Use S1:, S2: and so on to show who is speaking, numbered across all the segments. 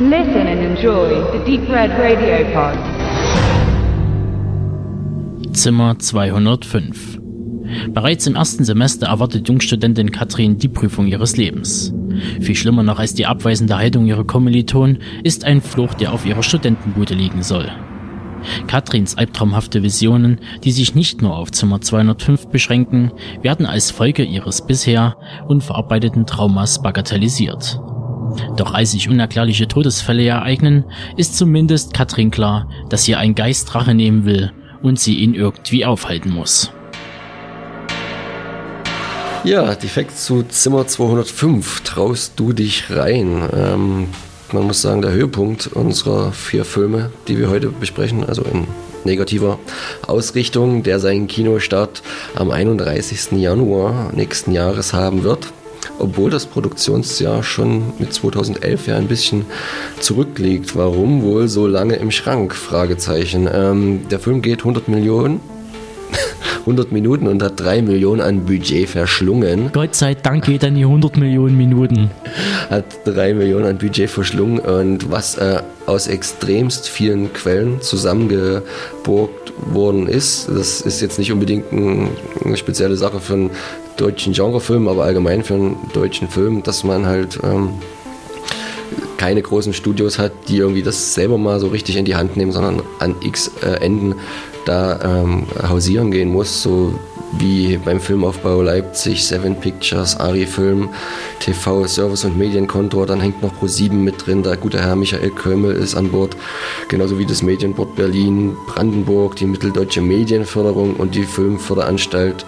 S1: Listen and enjoy the Deep Red Radio Pod.
S2: Zimmer 205. Bereits im ersten Semester erwartet Jungstudentin Katrin die Prüfung ihres Lebens. Viel schlimmer noch als die abweisende Haltung ihrer Kommilitonen ist ein Fluch, der auf ihrer Studentenbude liegen soll. Katrins albtraumhafte Visionen, die sich nicht nur auf Zimmer 205 beschränken, werden als Folge ihres bisher unverarbeiteten Traumas bagatellisiert. Doch als sich unerklärliche Todesfälle ereignen, ist zumindest Katrin klar, dass sie ein Geist Rache nehmen will und sie ihn irgendwie aufhalten muss.
S3: Ja, direkt zu Zimmer 205. Traust du dich rein? Ähm, man muss sagen, der Höhepunkt unserer vier Filme, die wir heute besprechen, also in negativer Ausrichtung, der seinen Kinostart am 31. Januar nächsten Jahres haben wird. Obwohl das Produktionsjahr schon mit 2011 ja ein bisschen zurückliegt. Warum wohl so lange im Schrank? Fragezeichen. Ähm, der Film geht 100 Millionen 100 Minuten und hat 3 Millionen an Budget verschlungen.
S2: Gott sei Dank geht dann die 100 Millionen Minuten.
S3: Hat 3 Millionen an Budget verschlungen und was äh, aus extremst vielen Quellen zusammengeborgt worden ist, das ist jetzt nicht unbedingt ein, eine spezielle Sache für einen deutschen Genrefilm, aber allgemein für einen deutschen Film, dass man halt ähm, keine großen Studios hat, die irgendwie das selber mal so richtig in die Hand nehmen, sondern an x äh, Enden da ähm, hausieren gehen muss, so wie beim Filmaufbau Leipzig, Seven Pictures, Ari Film, TV, Service und Medienkontor, dann hängt noch Pro7 mit drin, der gute Herr Michael Kömmel ist an Bord, genauso wie das Medienboard Berlin, Brandenburg, die Mitteldeutsche Medienförderung und die Filmförderanstalt,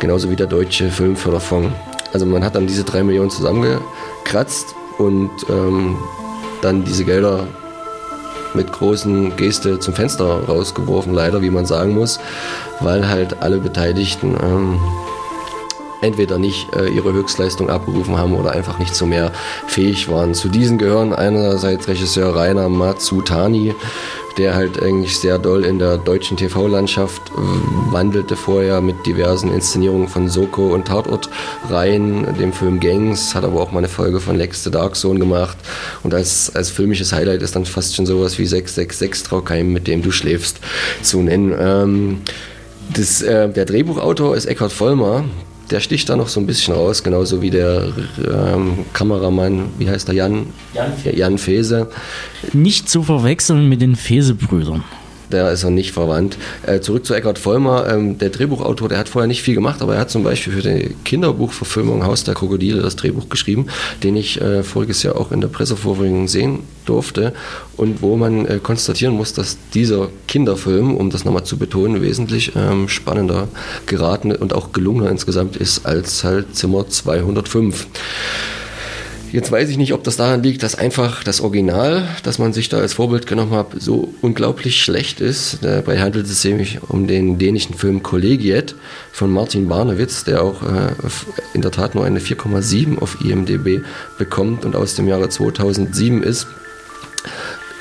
S3: genauso wie der Deutsche Filmförderfonds. Also man hat dann diese drei Millionen zusammengekratzt und ähm, dann diese Gelder mit großen Geste zum Fenster rausgeworfen, leider, wie man sagen muss, weil halt alle Beteiligten ähm, entweder nicht äh, ihre Höchstleistung abgerufen haben oder einfach nicht zu mehr fähig waren. Zu diesen gehören einerseits Regisseur Rainer Matsutani, der halt eigentlich sehr doll in der deutschen TV-Landschaft wandelte vorher mit diversen Inszenierungen von Soko und Tatort rein, dem Film Gangs, hat aber auch mal eine Folge von Lex the Dark Zone gemacht und als, als filmisches Highlight ist dann fast schon sowas wie 666 Traukeim, mit dem du schläfst, zu nennen. Ähm, das, äh, der Drehbuchautor ist Eckhard Vollmer, der sticht da noch so ein bisschen raus, genauso wie der ähm, Kameramann, wie heißt der, Jan? Jan, Jan Fese.
S2: Nicht zu verwechseln mit den Fese-Brüdern
S3: der ist er nicht verwandt. Äh, zurück zu Eckhard Vollmer, ähm, der Drehbuchautor, der hat vorher nicht viel gemacht, aber er hat zum Beispiel für die Kinderbuchverfilmung Haus der Krokodile das Drehbuch geschrieben, den ich äh, voriges Jahr auch in der Pressevorführung sehen durfte und wo man äh, konstatieren muss, dass dieser Kinderfilm, um das nochmal zu betonen, wesentlich ähm, spannender geraten und auch gelungener insgesamt ist als halt Zimmer 205. Jetzt weiß ich nicht, ob das daran liegt, dass einfach das Original, das man sich da als Vorbild genommen hat, so unglaublich schlecht ist. Dabei handelt es sich nämlich um den dänischen Film Kollegiet von Martin Barnewitz, der auch äh, in der Tat nur eine 4,7 auf IMDb bekommt und aus dem Jahre 2007 ist.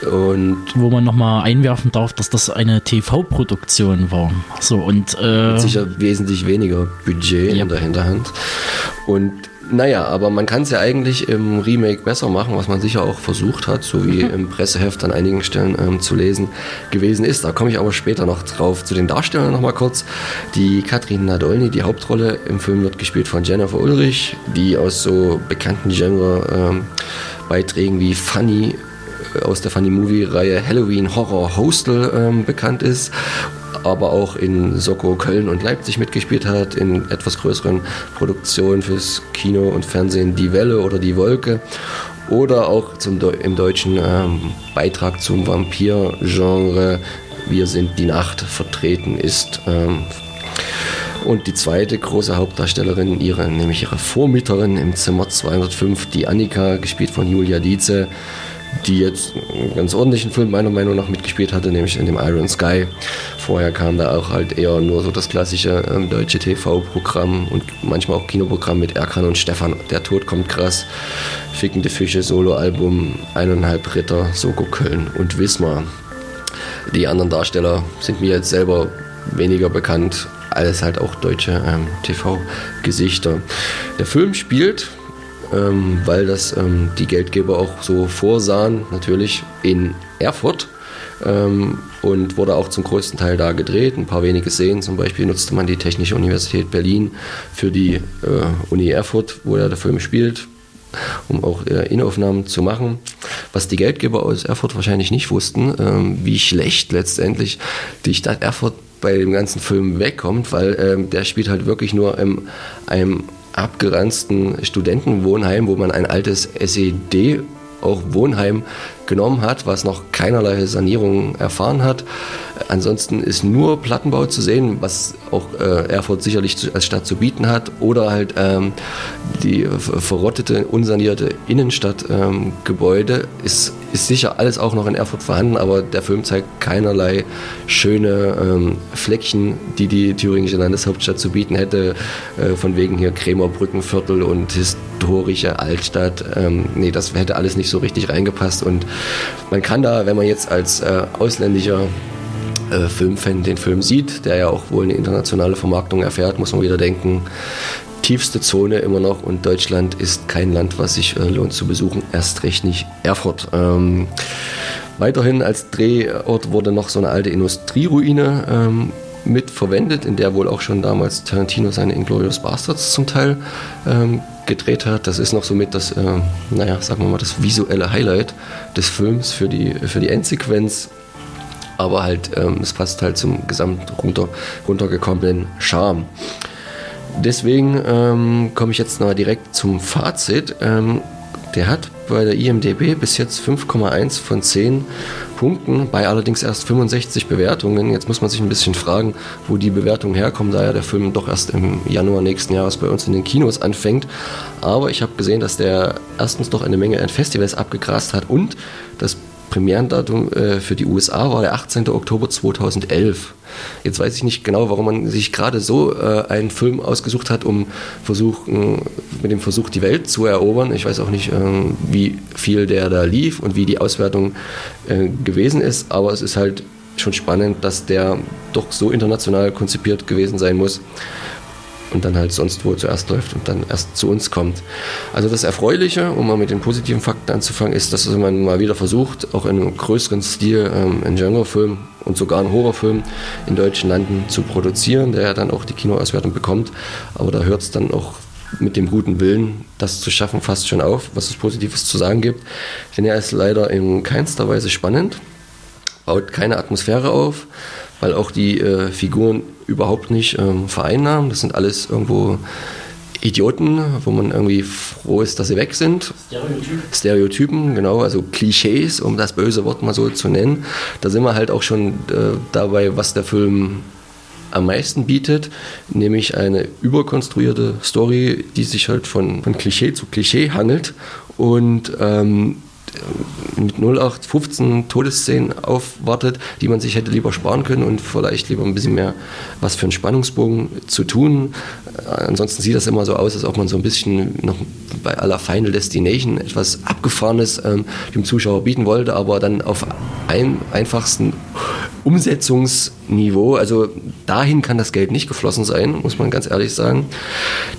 S2: Und Wo man nochmal einwerfen darf, dass das eine TV-Produktion war. So, und,
S3: äh, sicher wesentlich weniger Budget ja. in der Hinterhand. Und naja, aber man kann es ja eigentlich im Remake besser machen, was man sicher auch versucht hat, so wie mhm. im Presseheft an einigen Stellen ähm, zu lesen gewesen ist. Da komme ich aber später noch drauf. Zu den Darstellern nochmal kurz. Die Katrin Nadolny, die Hauptrolle im Film wird gespielt von Jennifer Ulrich, die aus so bekannten Genre-Beiträgen ähm, wie Funny äh, aus der Funny Movie-Reihe Halloween Horror Hostel ähm, bekannt ist aber auch in Soko Köln und Leipzig mitgespielt hat, in etwas größeren Produktionen fürs Kino und Fernsehen Die Welle oder Die Wolke oder auch zum, im deutschen ähm, Beitrag zum Vampir-Genre Wir sind die Nacht vertreten ist. Ähm, und die zweite große Hauptdarstellerin, ihre, nämlich ihre Vormieterin im Zimmer 205, die Annika, gespielt von Julia Dietze, die jetzt einen ganz ordentlichen Film meiner Meinung nach mitgespielt hatte, nämlich in dem Iron Sky. Vorher kam da auch halt eher nur so das klassische ähm, deutsche TV-Programm und manchmal auch Kinoprogramm mit Erkan und Stefan. Der Tod kommt krass. Fickende Fische, Soloalbum, eineinhalb Ritter, Soko Köln und Wismar. Die anderen Darsteller sind mir jetzt selber weniger bekannt. Alles halt auch deutsche ähm, TV-Gesichter. Der Film spielt ähm, weil das ähm, die Geldgeber auch so vorsahen, natürlich in Erfurt. Ähm, und wurde auch zum größten Teil da gedreht. Ein paar wenige Szenen, zum Beispiel nutzte man die Technische Universität Berlin für die äh, Uni Erfurt, wo ja der Film spielt, um auch äh, Innenaufnahmen zu machen. Was die Geldgeber aus Erfurt wahrscheinlich nicht wussten, ähm, wie schlecht letztendlich die Stadt Erfurt bei dem ganzen Film wegkommt, weil ähm, der spielt halt wirklich nur in einem abgeranzten Studentenwohnheim, wo man ein altes SED auch Wohnheim genommen hat, was noch keinerlei Sanierung erfahren hat. Ansonsten ist nur Plattenbau zu sehen, was auch äh, Erfurt sicherlich als Stadt zu bieten hat, oder halt ähm, die verrottete, unsanierte Innenstadtgebäude ähm, ist, ist sicher alles auch noch in Erfurt vorhanden, aber der Film zeigt keinerlei schöne ähm, Fleckchen, die die thüringische Landeshauptstadt zu bieten hätte, äh, von wegen hier Krämerbrückenviertel und historische Altstadt. Ähm, nee, das hätte alles nicht so richtig reingepasst und man kann da, wenn man jetzt als äh, ausländischer äh, Filmfan den Film sieht, der ja auch wohl eine internationale Vermarktung erfährt, muss man wieder denken, tiefste Zone immer noch und Deutschland ist kein Land, was sich äh, lohnt zu besuchen, erst recht nicht Erfurt. Ähm, weiterhin als Drehort wurde noch so eine alte Industrieruine ähm, mit verwendet, in der wohl auch schon damals Tarantino seine Inglourious Bastards zum Teil ähm, gedreht hat. Das ist noch somit das, äh, naja, sagen wir mal, das visuelle Highlight des Films für die, für die Endsequenz. Aber halt, ähm, es passt halt zum gesamt runter, runtergekommenen Charme. Deswegen ähm, komme ich jetzt mal direkt zum Fazit. Ähm, der hat bei der IMDB bis jetzt 5,1 von 10 Punkten, bei allerdings erst 65 Bewertungen. Jetzt muss man sich ein bisschen fragen, wo die Bewertungen herkommen, da ja der Film doch erst im Januar nächsten Jahres bei uns in den Kinos anfängt. Aber ich habe gesehen, dass der erstens doch eine Menge an Festivals abgegrast hat und das Premierendatum äh, für die USA war der 18. Oktober 2011. Jetzt weiß ich nicht genau, warum man sich gerade so äh, einen Film ausgesucht hat, um versuchen, mit dem Versuch, die Welt zu erobern. Ich weiß auch nicht, äh, wie viel der da lief und wie die Auswertung äh, gewesen ist, aber es ist halt schon spannend, dass der doch so international konzipiert gewesen sein muss und dann halt sonst wo zuerst läuft und dann erst zu uns kommt. Also das Erfreuliche, um mal mit den positiven Fakten anzufangen, ist, dass man mal wieder versucht, auch in einem größeren Stil ähm, einen Genrefilm und sogar einen Horrorfilm in deutschen Landen zu produzieren, der ja dann auch die Kinoauswertung bekommt. Aber da hört es dann auch mit dem guten Willen, das zu schaffen, fast schon auf, was es Positives zu sagen gibt. Denn er ist leider in keinster Weise spannend, baut keine Atmosphäre auf, weil auch die äh, Figuren überhaupt nicht ähm, vereinnahmen. Das sind alles irgendwo Idioten, wo man irgendwie froh ist, dass sie weg sind. Stereotypen. Stereotypen, genau, also Klischees, um das böse Wort mal so zu nennen. Da sind wir halt auch schon äh, dabei, was der Film am meisten bietet, nämlich eine überkonstruierte Story, die sich halt von, von Klischee zu Klischee handelt und ähm, mit 0815 Todesszenen aufwartet, die man sich hätte lieber sparen können und vielleicht lieber ein bisschen mehr was für einen Spannungsbogen zu tun. Ansonsten sieht das immer so aus, als ob man so ein bisschen noch bei aller Final Destination etwas Abgefahrenes ähm, dem Zuschauer bieten wollte, aber dann auf einem einfachsten Umsetzungsniveau. Also dahin kann das Geld nicht geflossen sein, muss man ganz ehrlich sagen.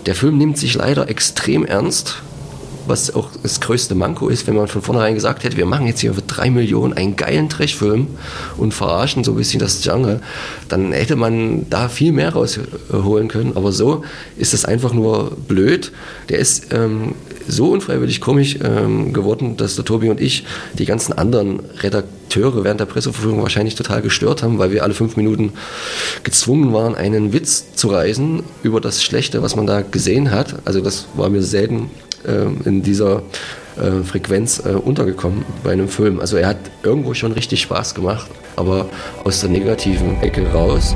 S3: Der Film nimmt sich leider extrem ernst was auch das größte Manko ist, wenn man von vornherein gesagt hätte, wir machen jetzt hier für drei Millionen einen geilen Trashfilm und verarschen so ein bisschen das Genre, dann hätte man da viel mehr rausholen können. Aber so ist das einfach nur blöd. Der ist ähm, so unfreiwillig komisch ähm, geworden, dass der Tobi und ich die ganzen anderen Redakteure während der Presseverführung wahrscheinlich total gestört haben, weil wir alle fünf Minuten gezwungen waren, einen Witz zu reißen über das Schlechte, was man da gesehen hat. Also das war mir selten in dieser äh, Frequenz äh, untergekommen bei einem Film. Also er hat irgendwo schon richtig Spaß gemacht, aber aus der negativen Ecke raus.